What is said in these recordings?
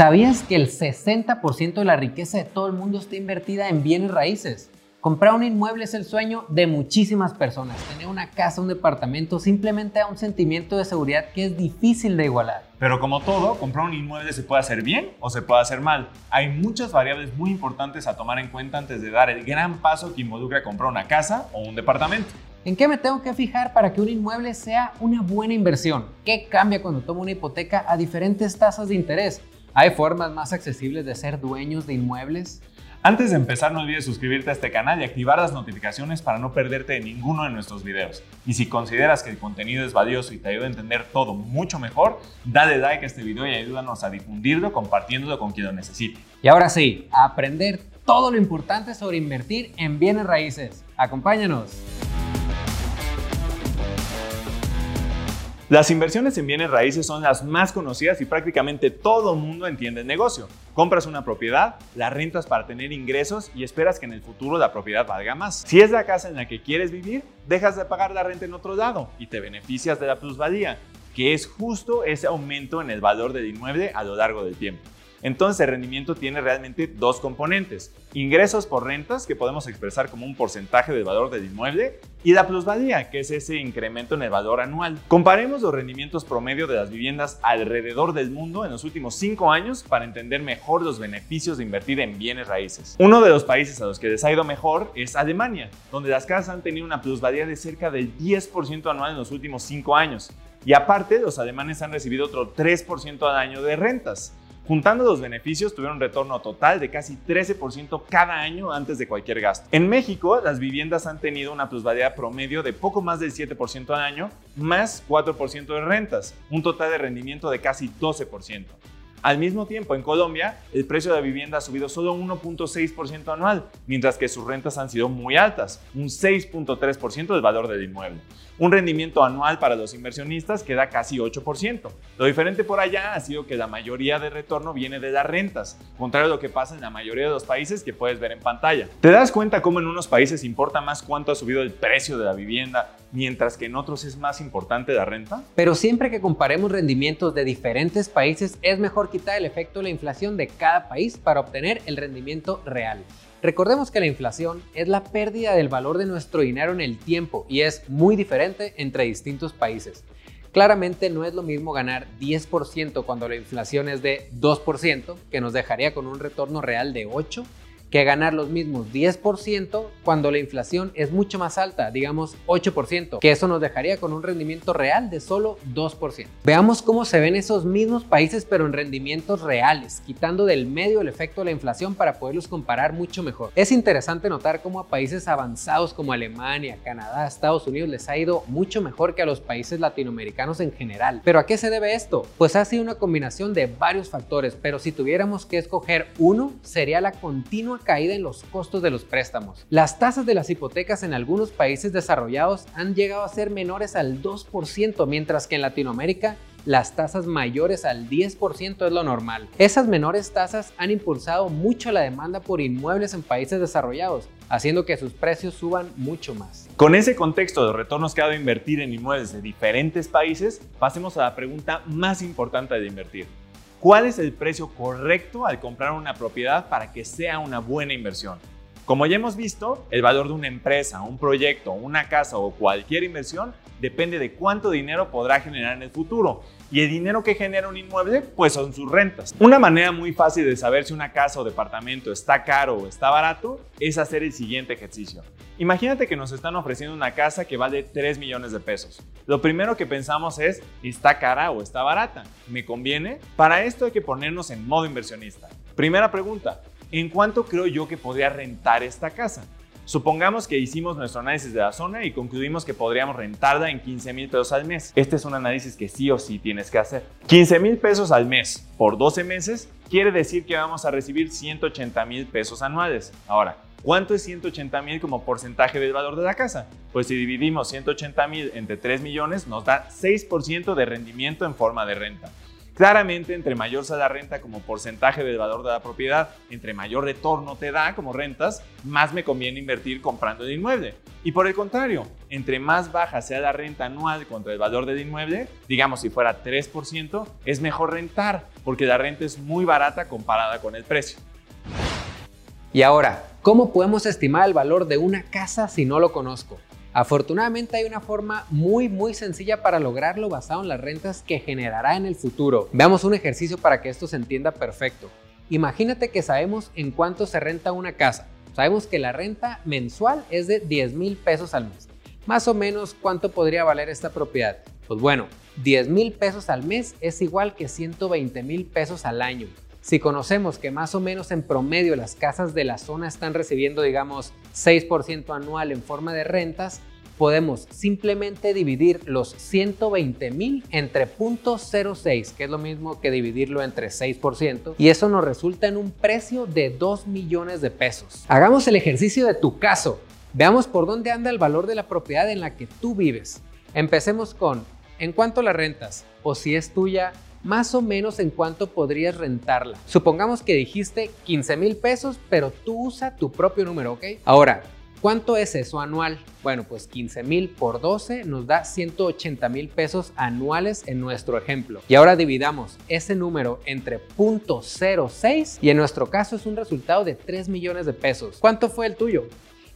¿Sabías que el 60% de la riqueza de todo el mundo está invertida en bienes raíces? Comprar un inmueble es el sueño de muchísimas personas. Tener una casa, un departamento, simplemente da un sentimiento de seguridad que es difícil de igualar. Pero como todo, comprar un inmueble se puede hacer bien o se puede hacer mal. Hay muchas variables muy importantes a tomar en cuenta antes de dar el gran paso que involucra comprar una casa o un departamento. ¿En qué me tengo que fijar para que un inmueble sea una buena inversión? ¿Qué cambia cuando tomo una hipoteca a diferentes tasas de interés? ¿Hay formas más accesibles de ser dueños de inmuebles? Antes de empezar, no olvides suscribirte a este canal y activar las notificaciones para no perderte de ninguno de nuestros videos. Y si consideras que el contenido es valioso y te ayuda a entender todo mucho mejor, dale like a este video y ayúdanos a difundirlo compartiéndolo con quien lo necesite. Y ahora sí, a aprender todo lo importante sobre invertir en bienes raíces. Acompáñanos. Las inversiones en bienes raíces son las más conocidas y prácticamente todo mundo entiende el negocio. Compras una propiedad, la rentas para tener ingresos y esperas que en el futuro la propiedad valga más. Si es la casa en la que quieres vivir, dejas de pagar la renta en otro lado y te beneficias de la plusvalía, que es justo ese aumento en el valor del inmueble a lo largo del tiempo. Entonces el rendimiento tiene realmente dos componentes. Ingresos por rentas, que podemos expresar como un porcentaje del valor del inmueble, y la plusvalía, que es ese incremento en el valor anual. Comparemos los rendimientos promedio de las viviendas alrededor del mundo en los últimos cinco años para entender mejor los beneficios de invertir en bienes raíces. Uno de los países a los que les ha ido mejor es Alemania, donde las casas han tenido una plusvalía de cerca del 10% anual en los últimos cinco años. Y aparte, los alemanes han recibido otro 3% al año de rentas. Juntando los beneficios, tuvieron un retorno total de casi 13% cada año antes de cualquier gasto. En México, las viviendas han tenido una plusvalía promedio de poco más del 7% al año, más 4% de rentas, un total de rendimiento de casi 12%. Al mismo tiempo, en Colombia, el precio de la vivienda ha subido solo 1.6% anual, mientras que sus rentas han sido muy altas, un 6.3% del valor del inmueble. Un rendimiento anual para los inversionistas que da casi 8%. Lo diferente por allá ha sido que la mayoría de retorno viene de las rentas, contrario a lo que pasa en la mayoría de los países que puedes ver en pantalla. ¿Te das cuenta cómo en unos países importa más cuánto ha subido el precio de la vivienda, mientras que en otros es más importante la renta? Pero siempre que comparemos rendimientos de diferentes países, es mejor quitar el efecto de la inflación de cada país para obtener el rendimiento real. Recordemos que la inflación es la pérdida del valor de nuestro dinero en el tiempo y es muy diferente entre distintos países. Claramente no es lo mismo ganar 10% cuando la inflación es de 2%, que nos dejaría con un retorno real de 8%, que ganar los mismos 10% cuando la inflación es mucho más alta, digamos 8%, que eso nos dejaría con un rendimiento real de solo 2%. Veamos cómo se ven esos mismos países pero en rendimientos reales, quitando del medio el efecto de la inflación para poderlos comparar mucho mejor. Es interesante notar cómo a países avanzados como Alemania, Canadá, Estados Unidos les ha ido mucho mejor que a los países latinoamericanos en general. ¿Pero a qué se debe esto? Pues ha sido una combinación de varios factores, pero si tuviéramos que escoger uno, sería la continua caída en los costos de los préstamos. Las tasas de las hipotecas en algunos países desarrollados han llegado a ser menores al 2%, mientras que en Latinoamérica las tasas mayores al 10% es lo normal. Esas menores tasas han impulsado mucho la demanda por inmuebles en países desarrollados, haciendo que sus precios suban mucho más. Con ese contexto de retornos que ha dado invertir en inmuebles de diferentes países, pasemos a la pregunta más importante de invertir. ¿Cuál es el precio correcto al comprar una propiedad para que sea una buena inversión? Como ya hemos visto, el valor de una empresa, un proyecto, una casa o cualquier inversión depende de cuánto dinero podrá generar en el futuro. Y el dinero que genera un inmueble, pues son sus rentas. Una manera muy fácil de saber si una casa o departamento está caro o está barato es hacer el siguiente ejercicio. Imagínate que nos están ofreciendo una casa que vale 3 millones de pesos. Lo primero que pensamos es, ¿está cara o está barata? ¿Me conviene? Para esto hay que ponernos en modo inversionista. Primera pregunta, ¿en cuánto creo yo que podría rentar esta casa? Supongamos que hicimos nuestro análisis de la zona y concluimos que podríamos rentarla en 15 mil pesos al mes. Este es un análisis que sí o sí tienes que hacer. 15 mil pesos al mes por 12 meses quiere decir que vamos a recibir 180 mil pesos anuales. Ahora, ¿Cuánto es 180 mil como porcentaje del valor de la casa? Pues si dividimos 180 mil entre 3 millones nos da 6% de rendimiento en forma de renta. Claramente, entre mayor sea la renta como porcentaje del valor de la propiedad, entre mayor retorno te da como rentas, más me conviene invertir comprando el inmueble. Y por el contrario, entre más baja sea la renta anual contra el valor del inmueble, digamos si fuera 3%, es mejor rentar, porque la renta es muy barata comparada con el precio. Y ahora, ¿cómo podemos estimar el valor de una casa si no lo conozco? Afortunadamente hay una forma muy muy sencilla para lograrlo basado en las rentas que generará en el futuro. Veamos un ejercicio para que esto se entienda perfecto. Imagínate que sabemos en cuánto se renta una casa. Sabemos que la renta mensual es de 10 mil pesos al mes. Más o menos, ¿cuánto podría valer esta propiedad? Pues bueno, 10 mil pesos al mes es igual que 120 mil pesos al año. Si conocemos que más o menos en promedio las casas de la zona están recibiendo, digamos, 6% anual en forma de rentas, podemos simplemente dividir los 120 mil entre 0.06, que es lo mismo que dividirlo entre 6%, y eso nos resulta en un precio de 2 millones de pesos. Hagamos el ejercicio de tu caso. Veamos por dónde anda el valor de la propiedad en la que tú vives. Empecemos con, ¿en cuánto la rentas? O si es tuya, más o menos en cuánto podrías rentarla. Supongamos que dijiste 15 mil pesos, pero tú usa tu propio número, ¿ok? Ahora, ¿cuánto es eso anual? Bueno, pues 15 mil por 12 nos da 180 mil pesos anuales en nuestro ejemplo. Y ahora dividamos ese número entre 0.06 y en nuestro caso es un resultado de 3 millones de pesos. ¿Cuánto fue el tuyo?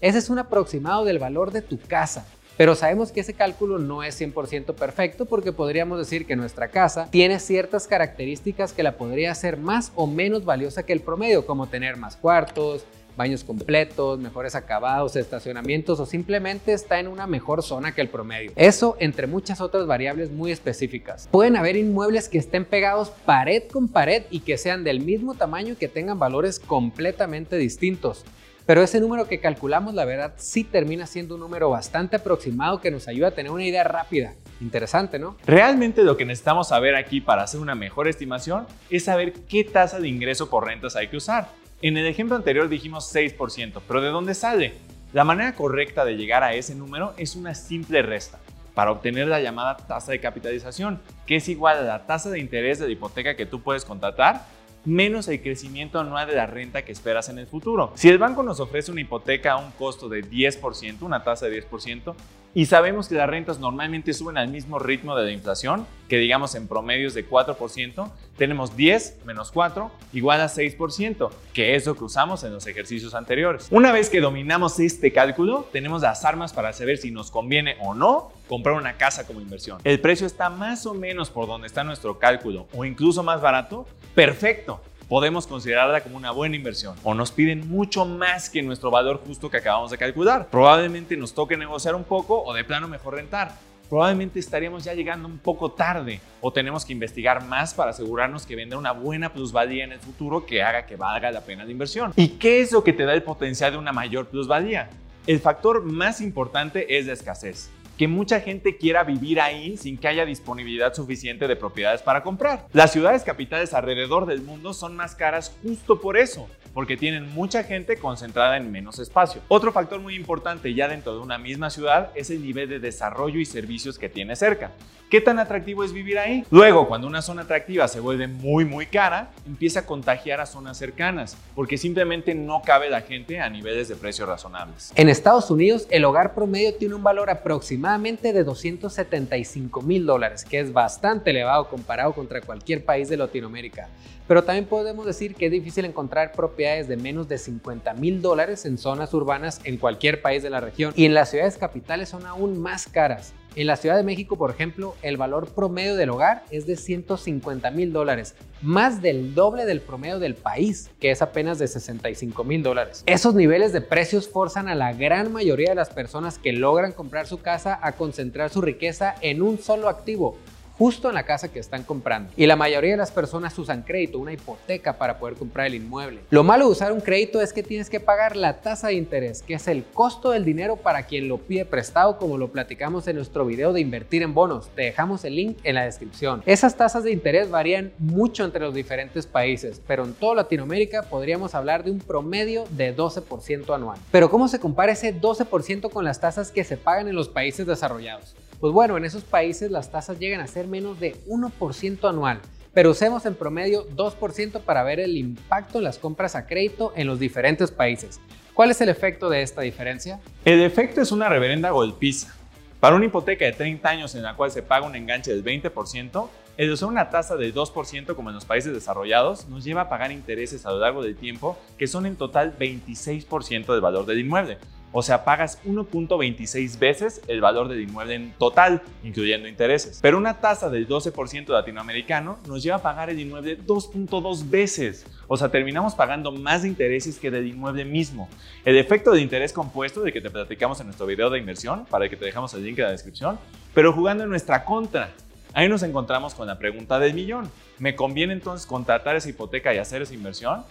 Ese es un aproximado del valor de tu casa. Pero sabemos que ese cálculo no es 100% perfecto porque podríamos decir que nuestra casa tiene ciertas características que la podría hacer más o menos valiosa que el promedio, como tener más cuartos, baños completos, mejores acabados, estacionamientos o simplemente está en una mejor zona que el promedio. Eso entre muchas otras variables muy específicas. Pueden haber inmuebles que estén pegados pared con pared y que sean del mismo tamaño y que tengan valores completamente distintos. Pero ese número que calculamos, la verdad, sí termina siendo un número bastante aproximado que nos ayuda a tener una idea rápida. Interesante, ¿no? Realmente lo que necesitamos saber aquí para hacer una mejor estimación es saber qué tasa de ingreso por rentas hay que usar. En el ejemplo anterior dijimos 6%, pero ¿de dónde sale? La manera correcta de llegar a ese número es una simple resta para obtener la llamada tasa de capitalización, que es igual a la tasa de interés de la hipoteca que tú puedes contratar menos el crecimiento anual de la renta que esperas en el futuro. Si el banco nos ofrece una hipoteca a un costo de 10%, una tasa de 10%, y sabemos que las rentas normalmente suben al mismo ritmo de la inflación, que digamos en promedios de 4%, tenemos 10 menos 4 igual a 6%, que es lo que usamos en los ejercicios anteriores. Una vez que dominamos este cálculo, tenemos las armas para saber si nos conviene o no comprar una casa como inversión. El precio está más o menos por donde está nuestro cálculo o incluso más barato. Perfecto podemos considerarla como una buena inversión. O nos piden mucho más que nuestro valor justo que acabamos de calcular. Probablemente nos toque negociar un poco o de plano mejor rentar. Probablemente estaríamos ya llegando un poco tarde o tenemos que investigar más para asegurarnos que vendrá una buena plusvalía en el futuro que haga que valga la pena la inversión. ¿Y qué es lo que te da el potencial de una mayor plusvalía? El factor más importante es la escasez que mucha gente quiera vivir ahí sin que haya disponibilidad suficiente de propiedades para comprar. Las ciudades capitales alrededor del mundo son más caras justo por eso, porque tienen mucha gente concentrada en menos espacio. Otro factor muy importante ya dentro de una misma ciudad es el nivel de desarrollo y servicios que tiene cerca. ¿Qué tan atractivo es vivir ahí? Luego, cuando una zona atractiva se vuelve muy muy cara, empieza a contagiar a zonas cercanas, porque simplemente no cabe la gente a niveles de precios razonables. En Estados Unidos, el hogar promedio tiene un valor aproximadamente de 275 mil dólares, que es bastante elevado comparado contra cualquier país de Latinoamérica. Pero también podemos decir que es difícil encontrar propiedades de menos de 50 mil dólares en zonas urbanas en cualquier país de la región. Y en las ciudades capitales son aún más caras. En la Ciudad de México, por ejemplo, el valor promedio del hogar es de 150 mil dólares, más del doble del promedio del país, que es apenas de 65 mil dólares. Esos niveles de precios forzan a la gran mayoría de las personas que logran comprar su casa a concentrar su riqueza en un solo activo, justo en la casa que están comprando. Y la mayoría de las personas usan crédito, una hipoteca para poder comprar el inmueble. Lo malo de usar un crédito es que tienes que pagar la tasa de interés, que es el costo del dinero para quien lo pide prestado, como lo platicamos en nuestro video de invertir en bonos. Te dejamos el link en la descripción. Esas tasas de interés varían mucho entre los diferentes países, pero en toda Latinoamérica podríamos hablar de un promedio de 12% anual. Pero ¿cómo se compara ese 12% con las tasas que se pagan en los países desarrollados? Pues bueno, en esos países las tasas llegan a ser menos de 1% anual, pero usemos en promedio 2% para ver el impacto en las compras a crédito en los diferentes países. ¿Cuál es el efecto de esta diferencia? El efecto es una reverenda golpiza. Para una hipoteca de 30 años en la cual se paga un enganche del 20%, el usar una tasa del 2% como en los países desarrollados nos lleva a pagar intereses a lo largo del tiempo que son en total 26% del valor del inmueble. O sea, pagas 1.26 veces el valor del inmueble en total, incluyendo intereses. Pero una tasa del 12% latinoamericano nos lleva a pagar el inmueble 2.2 veces. O sea, terminamos pagando más de intereses que del inmueble mismo. El efecto de interés compuesto, de que te platicamos en nuestro video de inversión, para el que te dejamos el link en la descripción, pero jugando en nuestra contra. Ahí nos encontramos con la pregunta del millón. ¿Me conviene entonces contratar esa hipoteca y hacer esa inversión?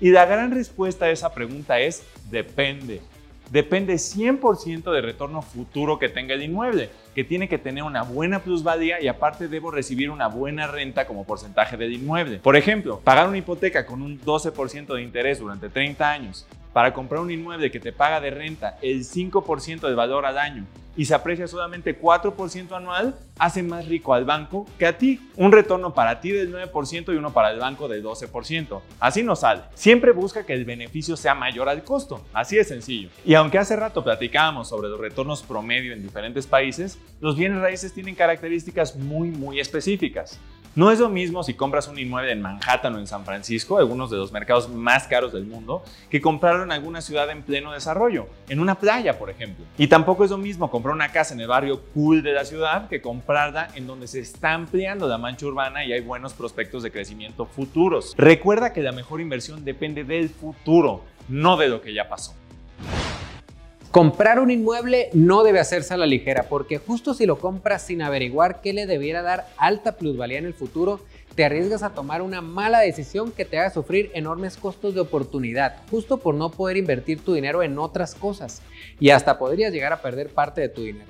Y la gran respuesta a esa pregunta es depende depende 100% del retorno futuro que tenga el inmueble, que tiene que tener una buena plusvalía y aparte debo recibir una buena renta como porcentaje del inmueble. Por ejemplo, pagar una hipoteca con un 12% de interés durante 30 años para comprar un inmueble que te paga de renta el 5% del valor al año y se aprecia solamente 4% anual, hace más rico al banco que a ti. Un retorno para ti del 9% y uno para el banco del 12%. Así no sale. Siempre busca que el beneficio sea mayor al costo. Así de sencillo. Y aunque hace rato platicábamos sobre los retornos promedio en diferentes países, los bienes raíces tienen características muy, muy específicas. No es lo mismo si compras un inmueble en Manhattan o en San Francisco, algunos de los mercados más caros del mundo, que comprarlo en alguna ciudad en pleno desarrollo, en una playa, por ejemplo. Y tampoco es lo mismo comprar una casa en el barrio cool de la ciudad que comprarla en donde se está ampliando la mancha urbana y hay buenos prospectos de crecimiento futuros. Recuerda que la mejor inversión depende del futuro, no de lo que ya pasó. Comprar un inmueble no debe hacerse a la ligera porque justo si lo compras sin averiguar qué le debiera dar alta plusvalía en el futuro, te arriesgas a tomar una mala decisión que te haga sufrir enormes costos de oportunidad, justo por no poder invertir tu dinero en otras cosas. Y hasta podrías llegar a perder parte de tu dinero.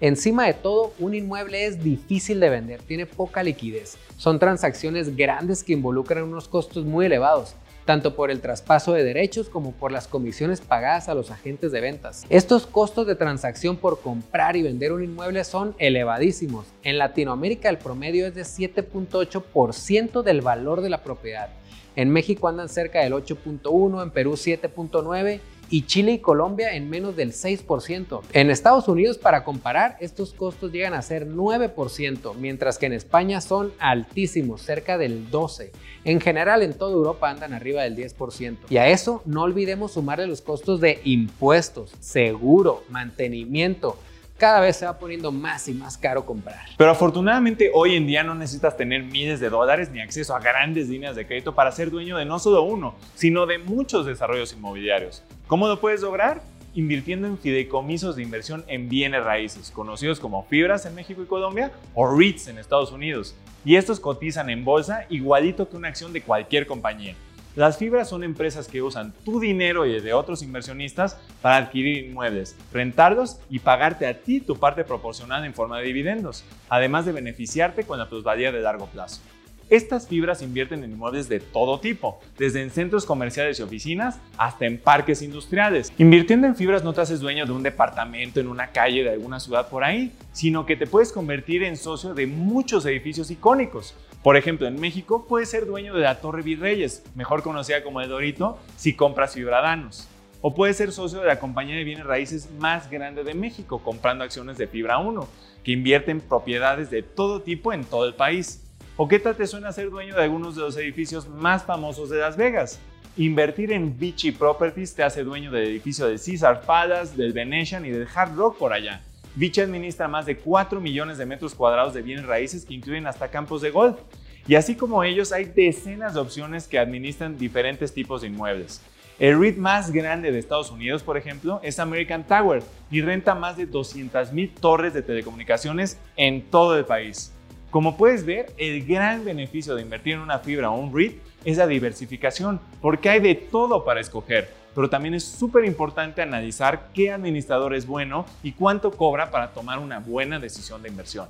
Encima de todo, un inmueble es difícil de vender, tiene poca liquidez, son transacciones grandes que involucran unos costos muy elevados tanto por el traspaso de derechos como por las comisiones pagadas a los agentes de ventas. Estos costos de transacción por comprar y vender un inmueble son elevadísimos. En Latinoamérica el promedio es de 7.8% del valor de la propiedad. En México andan cerca del 8.1, en Perú 7.9 y Chile y Colombia en menos del 6%. En Estados Unidos, para comparar, estos costos llegan a ser 9%, mientras que en España son altísimos, cerca del 12%. En general, en toda Europa andan arriba del 10%. Y a eso no olvidemos sumarle los costos de impuestos, seguro, mantenimiento, cada vez se va poniendo más y más caro comprar. Pero afortunadamente hoy en día no necesitas tener miles de dólares ni acceso a grandes líneas de crédito para ser dueño de no solo uno, sino de muchos desarrollos inmobiliarios. ¿Cómo lo puedes lograr? Invirtiendo en fideicomisos de inversión en bienes raíces, conocidos como fibras en México y Colombia o REITs en Estados Unidos. Y estos cotizan en bolsa igualito que una acción de cualquier compañía. Las fibras son empresas que usan tu dinero y el de otros inversionistas para adquirir inmuebles, rentarlos y pagarte a ti tu parte proporcional en forma de dividendos, además de beneficiarte con la plusvalía de largo plazo. Estas fibras invierten en inmuebles de todo tipo, desde en centros comerciales y oficinas hasta en parques industriales. Invirtiendo en fibras no te haces dueño de un departamento en una calle de alguna ciudad por ahí, sino que te puedes convertir en socio de muchos edificios icónicos, por ejemplo, en México puedes ser dueño de la Torre Virreyes, mejor conocida como el Dorito, si compras Fibradanos. O puedes ser socio de la compañía de bienes raíces más grande de México, comprando acciones de Fibra 1, que invierte en propiedades de todo tipo en todo el país. ¿O qué tal te suena ser dueño de algunos de los edificios más famosos de Las Vegas? Invertir en Vichy Properties te hace dueño del edificio de Caesar Palace, del Venetian y del Hard Rock por allá. Vichy administra más de 4 millones de metros cuadrados de bienes raíces que incluyen hasta campos de golf. Y así como ellos, hay decenas de opciones que administran diferentes tipos de inmuebles. El REIT más grande de Estados Unidos, por ejemplo, es American Tower y renta más de 200.000 torres de telecomunicaciones en todo el país. Como puedes ver, el gran beneficio de invertir en una fibra o un REIT es la diversificación, porque hay de todo para escoger pero también es súper importante analizar qué administrador es bueno y cuánto cobra para tomar una buena decisión de inversión.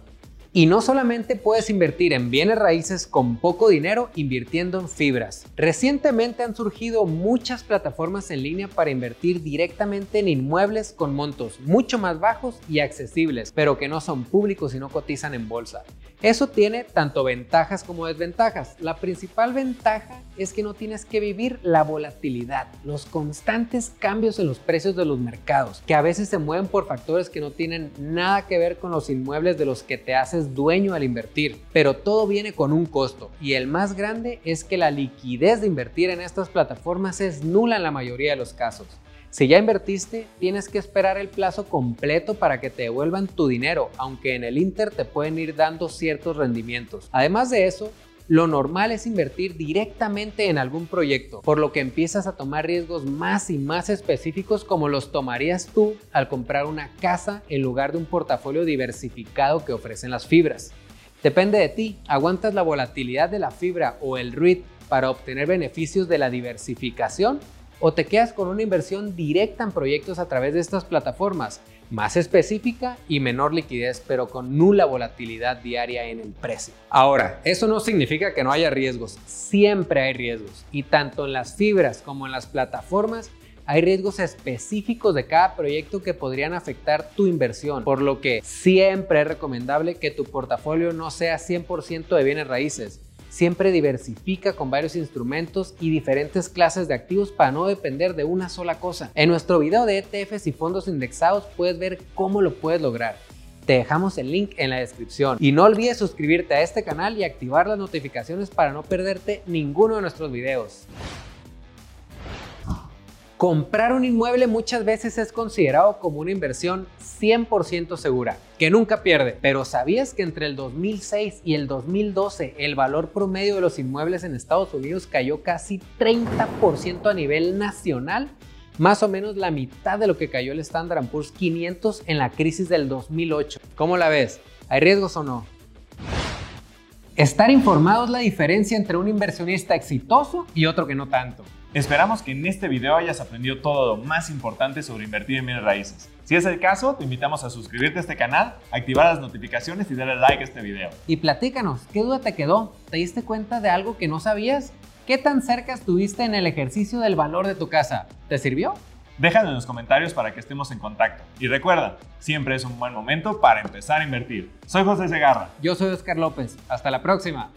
Y no solamente puedes invertir en bienes raíces con poco dinero invirtiendo en fibras. Recientemente han surgido muchas plataformas en línea para invertir directamente en inmuebles con montos mucho más bajos y accesibles, pero que no son públicos y no cotizan en bolsa. Eso tiene tanto ventajas como desventajas. La principal ventaja es que no tienes que vivir la volatilidad, los constantes cambios en los precios de los mercados, que a veces se mueven por factores que no tienen nada que ver con los inmuebles de los que te haces dueño al invertir. Pero todo viene con un costo y el más grande es que la liquidez de invertir en estas plataformas es nula en la mayoría de los casos. Si ya invertiste, tienes que esperar el plazo completo para que te devuelvan tu dinero, aunque en el Inter te pueden ir dando ciertos rendimientos. Además de eso, lo normal es invertir directamente en algún proyecto, por lo que empiezas a tomar riesgos más y más específicos como los tomarías tú al comprar una casa en lugar de un portafolio diversificado que ofrecen las fibras. Depende de ti, aguantas la volatilidad de la fibra o el REIT para obtener beneficios de la diversificación o te quedas con una inversión directa en proyectos a través de estas plataformas, más específica y menor liquidez, pero con nula volatilidad diaria en el precio. Ahora, eso no significa que no haya riesgos, siempre hay riesgos, y tanto en las fibras como en las plataformas hay riesgos específicos de cada proyecto que podrían afectar tu inversión, por lo que siempre es recomendable que tu portafolio no sea 100% de bienes raíces Siempre diversifica con varios instrumentos y diferentes clases de activos para no depender de una sola cosa. En nuestro video de ETFs y fondos indexados puedes ver cómo lo puedes lograr. Te dejamos el link en la descripción. Y no olvides suscribirte a este canal y activar las notificaciones para no perderte ninguno de nuestros videos. Comprar un inmueble muchas veces es considerado como una inversión 100% segura, que nunca pierde. Pero ¿sabías que entre el 2006 y el 2012 el valor promedio de los inmuebles en Estados Unidos cayó casi 30% a nivel nacional? Más o menos la mitad de lo que cayó el Standard Poor's 500 en la crisis del 2008. ¿Cómo la ves? ¿Hay riesgos o no? Estar informado es la diferencia entre un inversionista exitoso y otro que no tanto. Esperamos que en este video hayas aprendido todo lo más importante sobre invertir en bienes raíces. Si es el caso, te invitamos a suscribirte a este canal, activar las notificaciones y darle like a este video. Y platícanos, ¿qué duda te quedó? ¿Te diste cuenta de algo que no sabías? ¿Qué tan cerca estuviste en el ejercicio del valor de tu casa? ¿Te sirvió? Déjalo en los comentarios para que estemos en contacto. Y recuerda, siempre es un buen momento para empezar a invertir. Soy José Segarra. Yo soy Oscar López. Hasta la próxima.